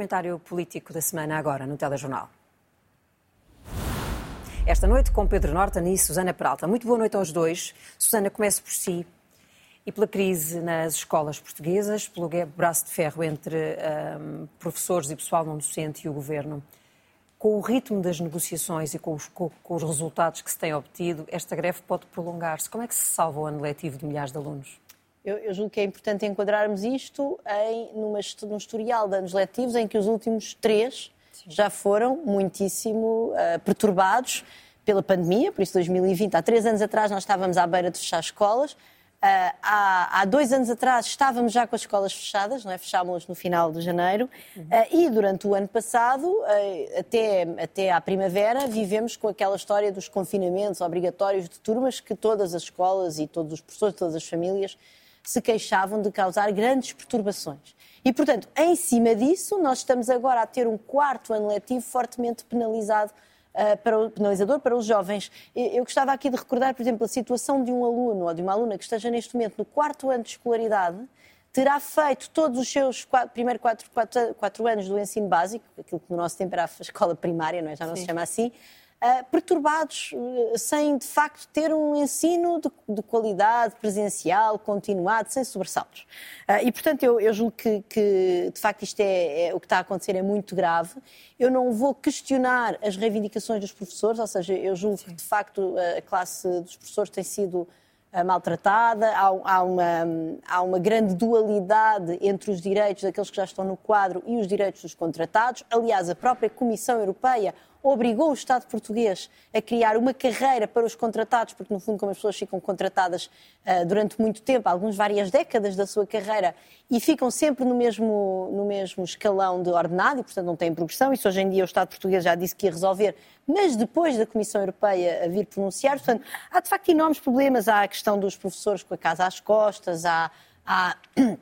comentário político da semana agora no Telejornal. Esta noite com Pedro Norton e Susana Peralta. Muito boa noite aos dois. Susana, comece por si e pela crise nas escolas portuguesas, pelo braço de ferro entre um, professores e pessoal não docente e o governo. Com o ritmo das negociações e com os, com, os resultados que se têm obtido, esta greve pode prolongar-se. Como é que se salva o ano letivo de milhares de alunos? Eu, eu, julgo que é importante enquadrarmos isto em, numa, num historial de anos letivos em que os últimos três Sim. já foram muitíssimo uh, perturbados pela pandemia, por isso 2020, há três anos atrás nós estávamos à beira de fechar escolas, Uh, há, há, dois anos atrás estávamos já com as escolas fechadas, não é? fechámos no final de janeiro, uhum. uh, e durante o ano passado, uh, até, até à primavera, vivemos com aquela história dos confinamentos obrigatórios de turmas que todas as escolas e todos os professores, todas as famílias se queixavam de causar grandes perturbações. E, portanto, em cima disso, nós estamos agora a ter um quarto ano letivo fortemente penalizado Uh, para o penalizador para os jovens. Eu gostava aqui de recordar, por exemplo, a situação de um aluno ou de uma aluna que esteja neste momento no quarto ano de escolaridade, terá feito todos os seus quatro, primeiros quatro, quatro, quatro, anos do ensino básico, aquilo que no nosso tempo era a escola primária, não é? já não Sim. se chama assim, uh, perturbados, uh, sem de facto ter um ensino de, de, qualidade, presencial, continuado, sem sobressaltos. Uh, e portanto eu, eu julgo que, que, de facto isto é, é, o que está a acontecer é muito grave. Eu não vou questionar as reivindicações dos professores, ou seja, eu julgo Sim. que de facto a classe dos professores tem sido maltratada, há, há, uma, há uma grande dualidade entre os direitos daqueles que já estão no quadro e os direitos dos contratados. Aliás, a própria Comissão Europeia obrigou o Estado português a criar uma carreira para os contratados, porque, no fundo, como as pessoas ficam contratadas uh, durante muito tempo, alguns várias décadas da sua carreira, e ficam sempre no mesmo, no mesmo escalão de ordenado, e, portanto, não têm progressão. Isso, hoje em dia, o Estado português já disse que ia resolver, mas depois da Comissão Europeia a vir pronunciar. Portanto, há, de facto, enormes problemas. Há a questão dos professores com a casa às costas, há, há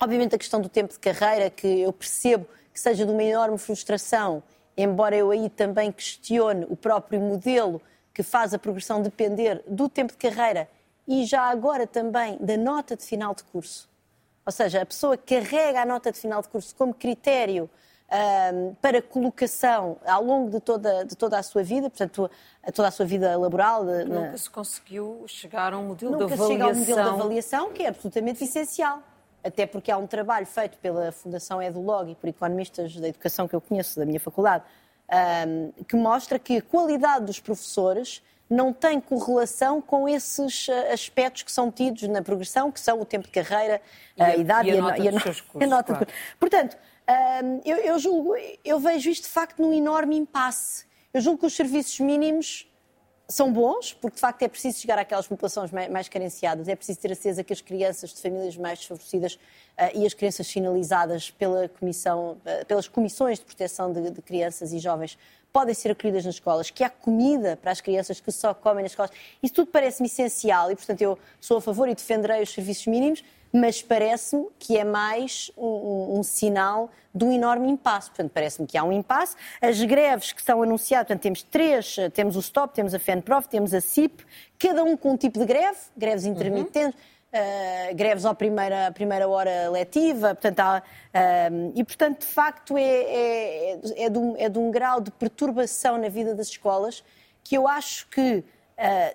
obviamente, a questão do tempo de carreira, que eu percebo que seja de uma enorme frustração embora eu aí também questione o próprio modelo que faz a progressão depender do tempo de carreira e já agora também da nota de final de curso. Ou seja, a pessoa carrega a nota de final de curso como critério um, para colocação ao longo de toda, de toda a sua vida, portanto, toda a sua vida laboral. Nunca na... se conseguiu chegar a um modelo Nunca de avaliação. Nunca se chega a um modelo de avaliação que é absolutamente essencial até porque há um trabalho feito pela Fundação Edulog e por economistas da educação que eu conheço da minha faculdade, que mostra que a qualidade dos professores não tem correlação com esses ah, aspectos que são tidos na progressão, que são o tempo de carreira, e a, idade e a, e a, nota, e a, nota claro. Portanto, eu, eu, julgo, eu vejo isto de facto num enorme impasse. Eu julgo que os serviços mínimos são bons, porque de facto é preciso chegar àquelas populações mais, carenciadas, é preciso ter a certeza que as crianças de famílias mais desfavorecidas uh, e as crianças finalizadas pela comissão, uh, pelas comissões de proteção de, de, crianças e jovens podem ser acolhidas nas escolas, que há comida para as crianças que só comem nas escolas. Isso tudo parece-me essencial e, portanto, eu sou a favor e defenderei os serviços mínimos, mas parece-me que é mais um, um, um, sinal de um enorme impasse. Portanto, parece-me que há um impasse. As greves que são anunciadas, portanto, temos três, temos o STOP, temos a FENPROF, temos a CIP, cada um com um tipo de greve, greves uhum. intermitentes, uhum. uh, greves à primeira, primeira hora letiva, portanto, há, uh, e, portanto, de facto, é, é, é, de um, é de um grau de perturbação na vida das escolas que eu acho que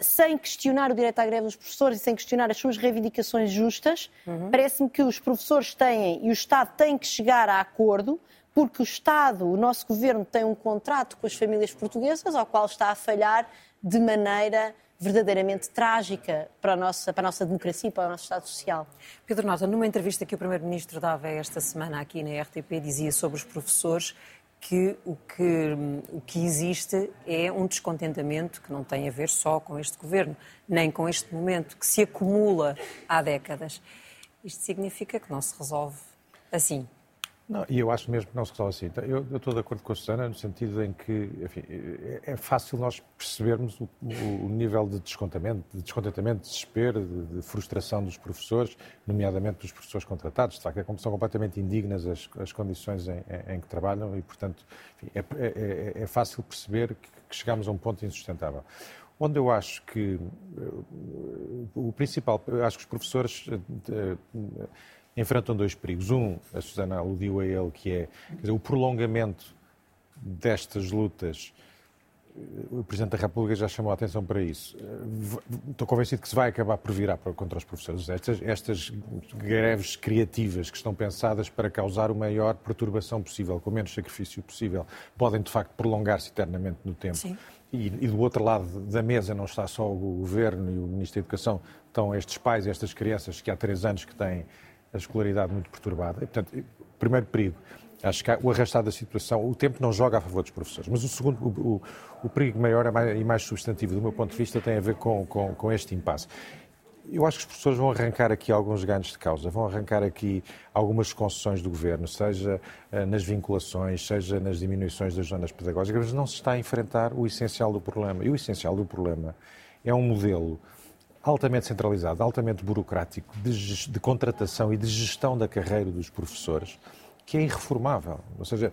sem questionar o direito à greve dos professores e sem questionar as suas reivindicações justas, uhum. parece-me que os professores têm e o Estado tem que chegar a acordo, porque o Estado, o nosso governo, tem um contrato com as famílias portuguesas, ao qual está a falhar de maneira verdadeiramente trágica para a nossa, para a nossa democracia e para o nosso Estado Social. Pedro Nota, numa entrevista que o Primeiro-Ministro dava esta semana aqui na RTP, dizia sobre os professores que o, que o que existe é um descontentamento que não tem a ver só com este governo, nem com este momento, que se acumula há décadas. Isto significa que não se resolve assim. Não, e eu acho mesmo que não se resolve assim. Então, eu, eu, estou de acordo com a Susana no sentido em que enfim, é, é fácil nós percebermos o, o, nível de descontentamento, de descontentamento, de desespero, de, de, frustração dos professores, nomeadamente dos professores contratados. De facto, é são completamente indignas as, as condições em, em, em, que trabalham e, portanto, enfim, é, é, é, é, fácil perceber que, que chegamos a um ponto insustentável. Onde eu acho que o principal, acho que os professores enfrentam dois perigos. Um, a Susana aludiu a ele, que é dizer, o prolongamento destas lutas o Presidente da República já chamou a atenção para isso. Estou convencido que se vai acabar por virar contra os professores. Estas, estas greves criativas que estão pensadas para causar o maior perturbação possível, com o menos sacrifício possível, podem de facto prolongar-se eternamente no tempo. E, e, do outro lado da mesa não está só o Governo e o Ministro da Educação, estão estes pais e estas crianças que há três anos que têm a escolaridade muito perturbada. E, portanto, primeiro perigo Acho que o arrastar da situação, o tempo não joga a favor dos professores. Mas o segundo, o, o, o perigo maior e mais substantivo, do meu ponto de vista, tem a ver com, com, com este impasse. Eu acho que os professores vão arrancar aqui alguns ganhos de causa, vão arrancar aqui algumas concessões do governo, seja uh, nas vinculações, seja nas diminuições das zonas pedagógicas, mas não se está a enfrentar o essencial do problema. E o essencial do problema é um modelo altamente centralizado, altamente burocrático de, de contratação e de gestão da carreira dos professores que é irreformável. Ou seja,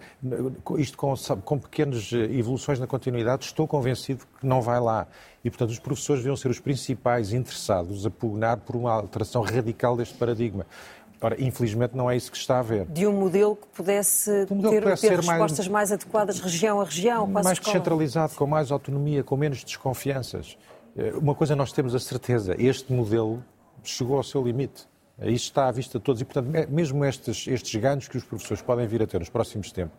isto com, com pequenas evoluções na continuidade, estou convencido que não vai lá. E, portanto, os professores deviam ser os principais interessados a pugnar por uma alteração radical deste paradigma. Ora, infelizmente não é isso que está a ver. De um modelo que pudesse um modelo ter, pudesse ter respostas mais... mais... adequadas região a região, mais descentralizado, com mais autonomia, com menos desconfianças. Eh, uma coisa nós temos a certeza, este modelo chegou ao seu limite. Isso está à vista de todos e, portanto, mesmo estes, estes ganhos que os professores podem vir a ter nos próximos tempos,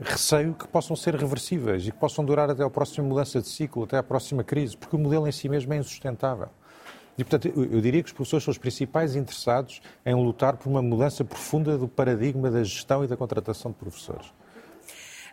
receio que possam ser reversíveis e que possam durar até a próxima mudança de ciclo, até a próxima crise, porque o modelo em si mesmo é insustentável. E, portanto, eu diria que os professores são os principais interessados em lutar por uma mudança profunda do paradigma da gestão e da contratação de professores.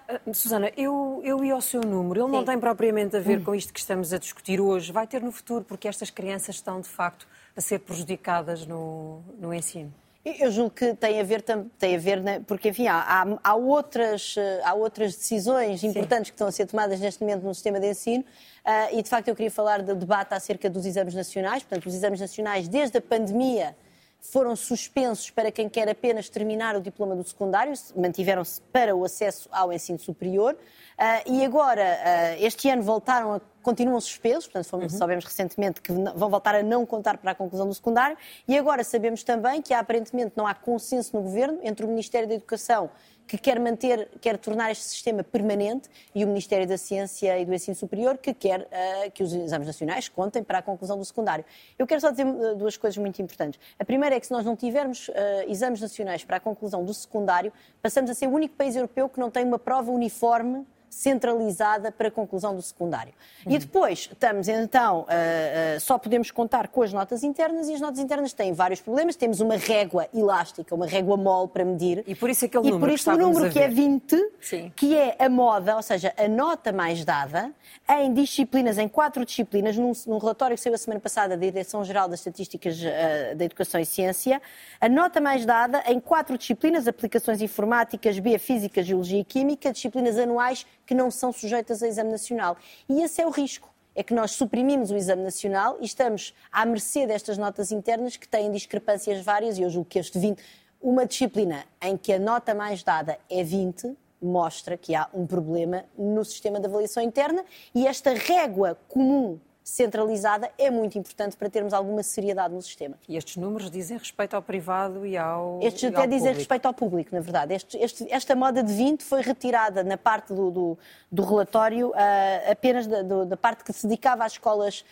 Uh, Susana, eu, eu ia ao seu número. Ele Sim. não tem propriamente a ver hum. com isto que estamos a discutir hoje. Vai ter no futuro, porque estas crianças estão, de facto, a ser prejudicadas no, no ensino? Eu julgo que tem a ver, tem a ver né, porque, enfim, há, há, outras, eh, há outras decisões importantes Sim. que estão a ser tomadas neste momento no sistema de ensino uh, e, de facto, eu queria falar do debate acerca dos exames nacionais. Portanto, os exames nacionais, desde a pandemia, foram suspensos para quem quer apenas terminar o diploma do secundário, mantiveram-se para o acesso ao ensino superior. Uh, e agora, uh, este ano, voltaram a, continuam suspensos, portanto, fomos, uhum. sabemos recentemente que vão voltar a não contar para a conclusão do secundário. E agora sabemos também que aparentemente não há consenso no governo entre o Ministério da Educação que quer manter, quer tornar este sistema permanente e o Ministério da Ciência e do Ensino Superior que quer uh, que os exames nacionais contem para a conclusão do secundário. Eu quero só dizer duas coisas muito importantes. A primeira é que se nós não tivermos uh, exames nacionais para a conclusão do secundário, passamos a ser o único país europeu que não tem uma prova uniforme centralizada para a conclusão do secundário. Uhum. E depois estamos então, uh, uh, só podemos contar com as notas internas e as notas internas têm vários problemas. Temos uma régua elástica, uma régua mole para medir. E por isso aquele e número. E por isso o número que é 20, Sim. que é a moda, ou seja, a nota mais dada em disciplinas, em quatro disciplinas, num, num relatório que saiu a semana passada da Direção-Geral das Estatísticas uh, da Educação e Ciência, a nota mais dada em quatro disciplinas, aplicações informáticas, biofísica, geologia e química, disciplinas anuais que não são sujeitas a exame nacional. E esse é o risco. É que nós suprimimos o exame nacional e estamos à mercê destas notas internas que têm discrepâncias várias, e eu julgo que este 20, uma disciplina em que a nota mais dada é 20, mostra que há um problema no sistema de avaliação interna e esta régua comum centralizada é muito importante para termos alguma seriedade no sistema. E estes números dizem respeito ao privado e ao. Estes até dizem respeito ao público, na verdade. Este, este, esta moda de 20 foi retirada na parte do, do, do relatório uh, apenas da, do, da, parte que se dedicava às escolas,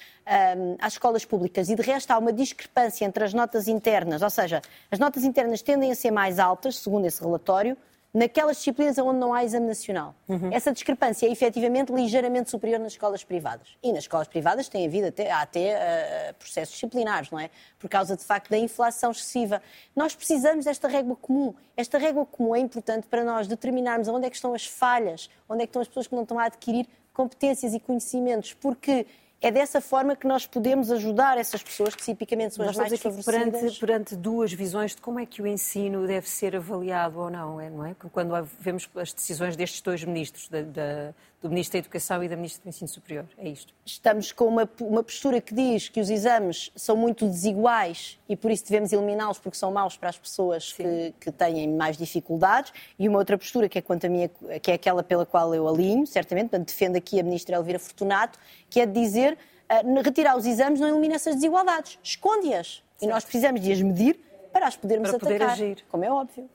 um, às escolas públicas. E de resto há uma discrepância entre as notas internas, ou seja, as notas internas tendem a ser mais altas, segundo esse relatório, naquelas disciplinas onde não há exame nacional. Uhum. Essa discrepância é efetivamente ligeiramente superior nas escolas privadas. E nas escolas privadas tem havido até, há até uh, processos disciplinares, não é? Por causa, de facto, da inflação excessiva. Nós precisamos desta régua comum. Esta régua comum é importante para nós determinarmos onde é que estão as falhas, onde é que estão as pessoas que não estão a adquirir competências e conhecimentos, porque é dessa forma que nós podemos ajudar essas pessoas que tipicamente são as mais desfavorecidas. Perante, perante duas visões de como é que o ensino deve ser avaliado ou não, é, não é? Quando vemos as decisões destes dois ministros, da, da, do Ministro da Educação e da Ministra do Ensino Superior, é isto? Estamos com uma, uma postura que diz que os exames são muito desiguais e por isso devemos eliminá-los porque são maus para as pessoas que, que, têm mais dificuldades e uma outra postura que é quanto a minha, que é aquela pela qual eu alinho, certamente, portanto defendo aqui a Ministra Elvira Fortunato, que é de dizer uh, retirar os exames não elimina essas desigualdades, esconde-as. E nós precisamos de as medir para as podermos para poder atacar, agir. como é óbvio.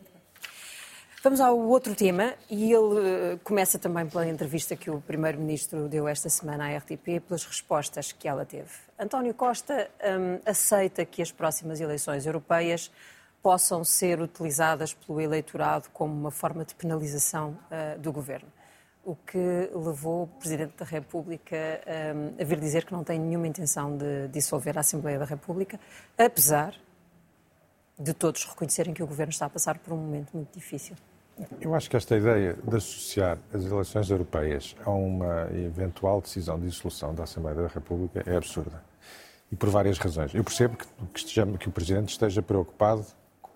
Vamos ao outro tema e ele uh, começa também pela entrevista que o Primeiro-Ministro deu esta semana à RTP, pelas respostas que ela teve. António Costa um, aceita que as próximas eleições europeias possam ser utilizadas pelo eleitorado como uma forma de penalização uh, do governo. O que levou o Presidente da República um, a vir dizer que não tem nenhuma intenção de dissolver a Assembleia da República, apesar de todos reconhecerem que o governo está a passar por um momento muito difícil. Eu acho que esta ideia de associar as eleições europeias a uma eventual decisão de dissolução da Assembleia da República é absurda. E por várias razões. Eu percebo que, que, que o Presidente esteja preocupado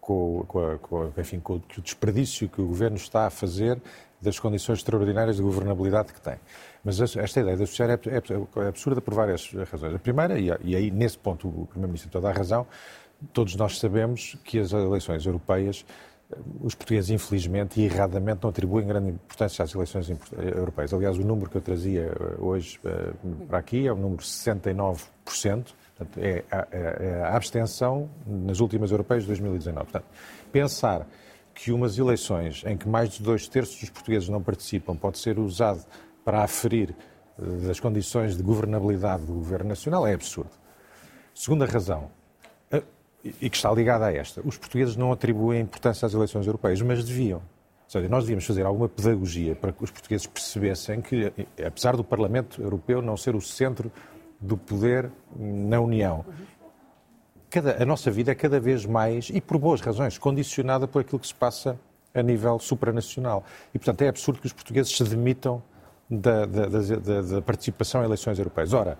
com, com, a, com, enfim, com, o desperdício que o Governo está a fazer das condições extraordinárias de governabilidade que tem. Mas esta ideia de associar é, é, é absurda por várias razões. A primeira, e, aí nesse ponto o Primeiro-Ministro toda a razão, todos nós sabemos que as eleições europeias os portugueses, infelizmente e erradamente, não atribuem grande importância às eleições europeias. Aliás, o número que eu trazia eh, hoje eh, para aqui é o número 69%. Portanto, é a, é a abstenção nas últimas europeias de 2019. Portanto, pensar que umas eleições em que mais de dois terços dos portugueses não participam pode ser usado para aferir eh, das condições de governabilidade do governo nacional é absurdo. Segunda razão, e que está ligada a esta. Os portugueses não atribuem importância às eleições europeias, mas deviam. Ou seja, nós devíamos fazer alguma pedagogia para que os portugueses percebessem que, apesar do Parlamento Europeu não ser o centro do poder na União, cada, a nossa vida é cada vez mais, e por boas razões, condicionada por aquilo que se passa a nível supranacional. E, portanto, é absurdo que os portugueses se demitam da, da, da, da participação em eleições europeias. Ora,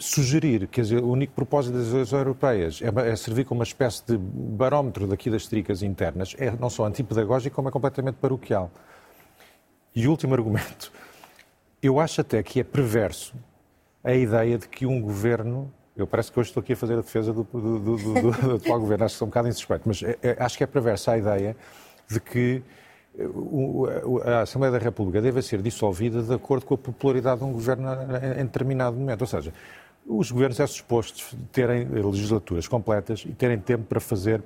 sugerir que o único propósito das eleições europeias é, é, servir como uma espécie de barómetro daqui das tricas internas é não só antipedagógico, como é completamente paroquial. E último argumento. Eu acho até que é perverso a ideia de que um governo. Eu parece que hoje estou aqui a fazer a defesa do, do, do, do, do atual governo, acho que sou um bocado insuspeito, mas é, é, acho que é perversa a ideia de que a Assembleia da República deve ser dissolvida de acordo com a popularidade de um governo em determinado momento. Ou seja, os governos é suposto terem legislaturas completas e terem tempo para fazer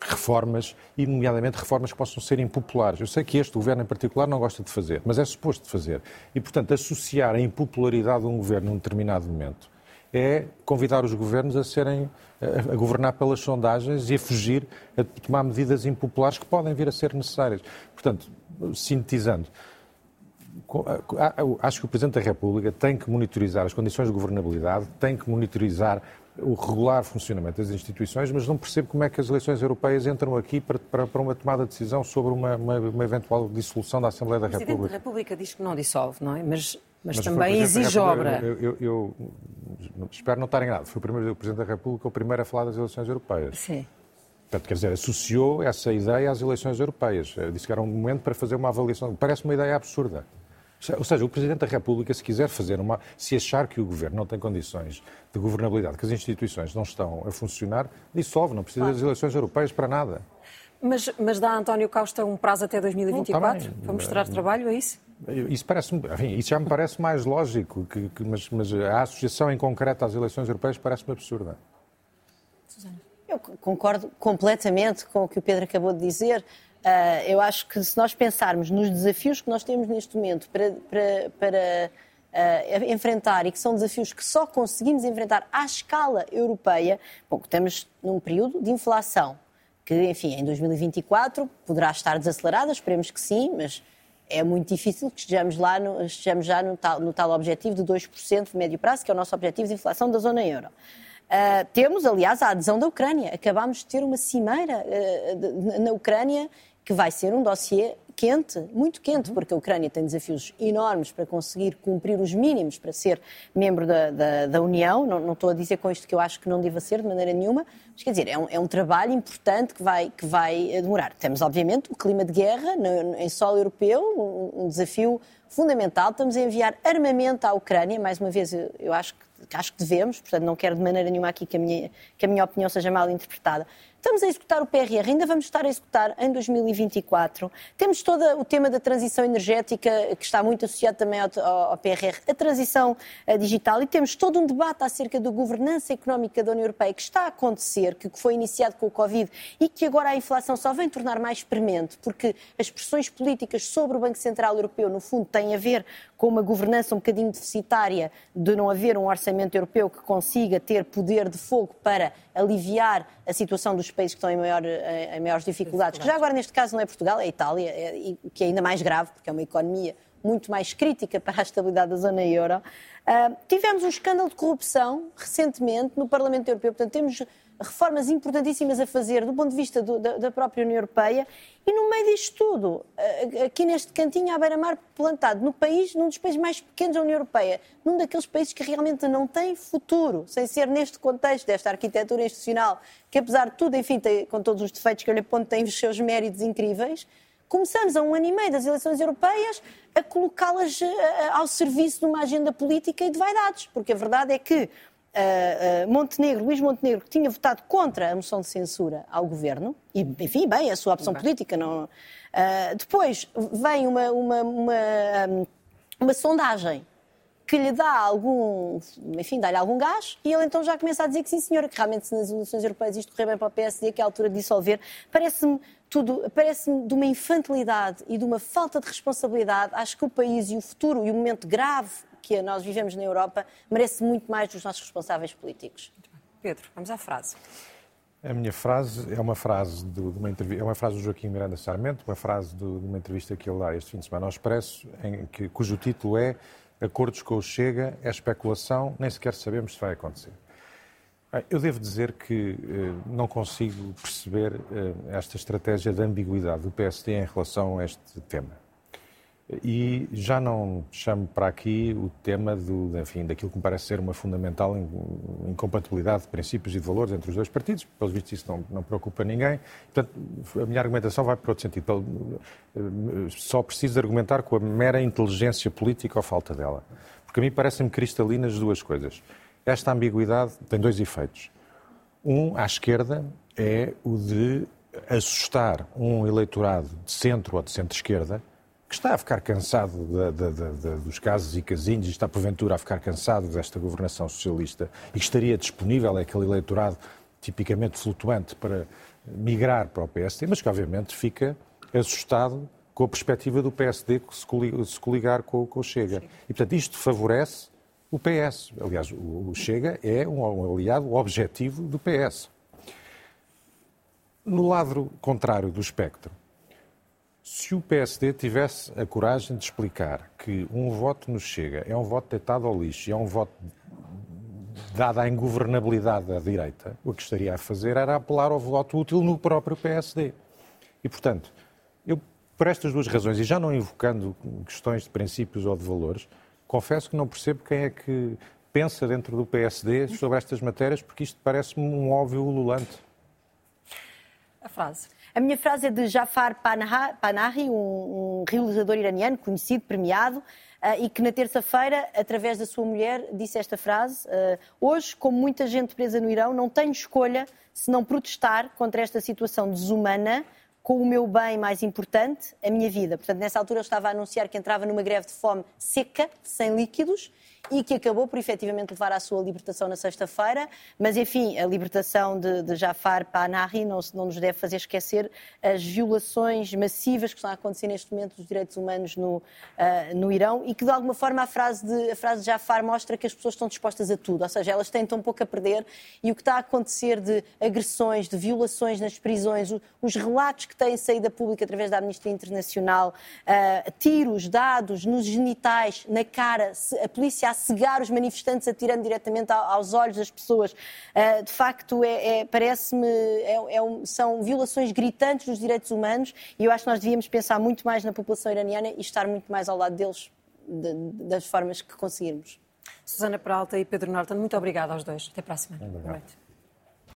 reformas, e nomeadamente reformas que possam ser impopulares. Eu sei que este governo em particular não gosta de fazer, mas é suposto fazer. E, portanto, associar a impopularidade de um governo num determinado momento é convidar os governos a serem a, governar pelas sondagens e a fugir a tomar medidas impopulares que podem vir a ser necessárias. Portanto, sintetizando, acho que o Presidente da República tem que monitorizar as condições de governabilidade, tem que monitorizar o regular funcionamento das instituições, mas não percebo como é que as eleições europeias entram aqui para, para, para uma tomada de decisão sobre uma, uma, uma, eventual dissolução da Assembleia da República. O Presidente da República diz que não dissolve, não é? Mas, mas, mas também exige obra. Eu, eu, eu, espero não estar enganado. Foi o, primeiro, o Presidente da República o primeiro a falar das eleições europeias. Sim. Portanto, quer dizer, associou essa ideia às eleições europeias. Disse que era um momento para fazer uma avaliação. Parece uma ideia absurda. Ou seja, o Presidente da República, se quiser fazer uma. Se achar que o Governo não tem condições de governabilidade, que as instituições não estão a funcionar, dissolve, não precisa claro. das eleições europeias para nada. Mas, mas dá a António Costa um prazo até 2024 não, para mostrar trabalho, é isso? Isso, parece enfim, isso já me parece mais lógico, que, que, mas, mas a associação em concreto às eleições europeias parece-me absurda. Susana. Eu concordo completamente com o que o Pedro acabou de dizer. Uh, eu acho que se nós pensarmos nos desafios que nós temos neste momento para, para, para uh, enfrentar e que são desafios que só conseguimos enfrentar à escala europeia, bom, estamos num período de inflação que, enfim, em 2024 poderá estar desacelerada, esperemos que sim, mas é muito difícil que estejamos, lá no, estejamos já no tal, no tal objetivo de 2% de médio prazo, que é o nosso objetivo de inflação da zona euro. Uh, temos, aliás, a adesão da Ucrânia. Acabámos de ter uma cimeira uh, de, na Ucrânia que vai ser um dossiê quente, muito quente, uhum. porque a Ucrânia tem desafios enormes para conseguir cumprir os mínimos para ser membro da, da, da União. Não, não, estou a dizer com isto que eu acho que não deva ser de maneira nenhuma, mas quer dizer, é um, é um trabalho importante que vai, que vai eh, demorar. Temos, obviamente, o clima de guerra no, em solo europeu, um, um desafio fundamental. Estamos a enviar armamento à Ucrânia, mais uma vez, eu, eu acho que acho que devemos, portanto não quero de maneira nenhuma aqui que a minha, que a minha opinião seja mal interpretada, Estamos a executar o PRR, ainda vamos estar a executar em 2024. Temos todo o tema da transição energética, que está muito associado também ao, ao PRR, a transição eh, digital, e temos todo um debate acerca da governança económica da União Europeia que está a acontecer, que foi iniciado com o Covid e que agora a inflação só vem tornar mais premente, porque as pressões políticas sobre o Banco Central Europeu, no fundo, têm a ver com uma governança um bocadinho deficitária de não haver um orçamento europeu que consiga ter poder de fogo para aliviar a situação dos países que estão em, maior, em maiores dificuldades, que já agora neste caso não é Portugal, é Itália, é, que é ainda mais grave, porque é uma economia muito mais crítica para a estabilidade da zona euro. Uh, tivemos um escândalo de corrupção recentemente no Parlamento Europeu, portanto temos reformas importantíssimas a fazer do ponto de vista do, da, da, própria União Europeia e no meio disto tudo, aqui neste cantinho à beira-mar plantado, no país, num dos países mais pequenos da União Europeia, num daqueles países que realmente não tem futuro, sem ser neste contexto desta arquitetura institucional, que apesar de tudo, enfim, tem, com todos os defeitos que eu lhe aponto, tem os seus méritos incríveis, começamos a um ano e meio das eleições europeias a colocá-las eh, ao serviço de uma agenda política e de vaidades, porque a verdade é que uh, Montenegro, Luís Montenegro, que tinha votado contra a moção de censura ao governo, e enfim, bem, a sua opção bem. política não. Uh, depois vem uma, uma, uma, uma sondagem que lhe dá algum, enfim, dá-lhe algum gás, e ele então já começa a dizer que sim, senhora, que realmente se nas eleições europeias isto correr bem para o PSD, que é a altura de dissolver, parece-me tudo, parece-me de uma infantilidade e de uma falta de responsabilidade. Acho que o país e o futuro e o momento grave que nós vivemos na Europa merece muito mais dos nossos responsáveis políticos. Pedro, vamos à frase. A minha frase é uma frase de, uma entrevista, é uma frase do Joaquim Miranda Sarmento, uma frase de, de uma entrevista que ele dá este fim de semana ao Expresso, em que, cujo título é Acordos com o Chega, é especulação, nem sequer sabemos se vai acontecer. Eu devo dizer que eh, não consigo perceber eh, esta estratégia de ambiguidade do PSD em relação a este tema. E já não chamo para aqui o tema do, enfim, daquilo que me parece ser uma fundamental incompatibilidade de princípios e de valores entre os dois partidos. Pelos vistos, isso não, não preocupa ninguém. Portanto, a minha argumentação vai para outro sentido. Só preciso argumentar com a mera inteligência política ou falta dela. Porque a mim parecem-me cristalinas duas coisas. Esta ambiguidade tem dois efeitos. Um, à esquerda, é o de assustar um eleitorado de centro ou de centro-esquerda que está a ficar cansado dos casos e casinhos e está, porventura, a ficar cansado desta governação socialista e que estaria disponível aquele eleitorado tipicamente flutuante para migrar para o PSD, mas que, obviamente, fica assustado com a perspectiva do PSD se coligar com, com o Chega. E, portanto, isto favorece o PS. Aliás, o Chega é um aliado objetivo do PS. No lado contrário do espectro, se o PSD tivesse a coragem de explicar que um voto no Chega é um voto deitado ao lixo e é um voto dado à ingovernabilidade da direita, o que estaria a fazer era apelar ao voto útil no próprio PSD. E, portanto, eu, por estas duas razões, e já não invocando questões de princípios ou de valores, confesso que não percebo quem é que pensa dentro do PSD sobre estas matérias, porque isto parece-me um óbvio ululante. A frase. A minha frase é de Jafar Panahi, um, um realizador iraniano conhecido, premiado, uh, e que na terça-feira, através da sua mulher, disse esta frase: uh, Hoje, como muita gente presa no Irão, não tenho escolha se não protestar contra esta situação desumana com o meu bem mais importante, a minha vida. Portanto, nessa altura eu estava a anunciar que entrava numa greve de fome seca, sem líquidos, e que acabou por efetivamente levar à sua libertação na sexta-feira. Mas, enfim, a libertação de, de Jafar Panahi não, não, nos deve fazer esquecer as violações massivas que estão a acontecer neste momento dos direitos humanos no, uh, no Irão e que, de alguma forma, a frase, de, a frase de Jafar mostra que as pessoas estão dispostas a tudo, ou seja, elas têm tão pouco a perder e o que está a acontecer de agressões, de violações nas prisões, os relatos que têm saída pública através da Amnistia Internacional, uh, tiros dados nos genitais, na cara, a polícia a cegar os manifestantes, atirando diretamente aos olhos das pessoas. Uh, de facto, é, é parece-me, é, é um, são violações gritantes dos direitos humanos e eu acho que nós devíamos pensar muito mais na população iraniana e estar muito mais ao lado deles de, das formas que conseguirmos. Susana Peralta e Pedro Norton, muito obrigada aos dois. Até para a semana. Boa noite.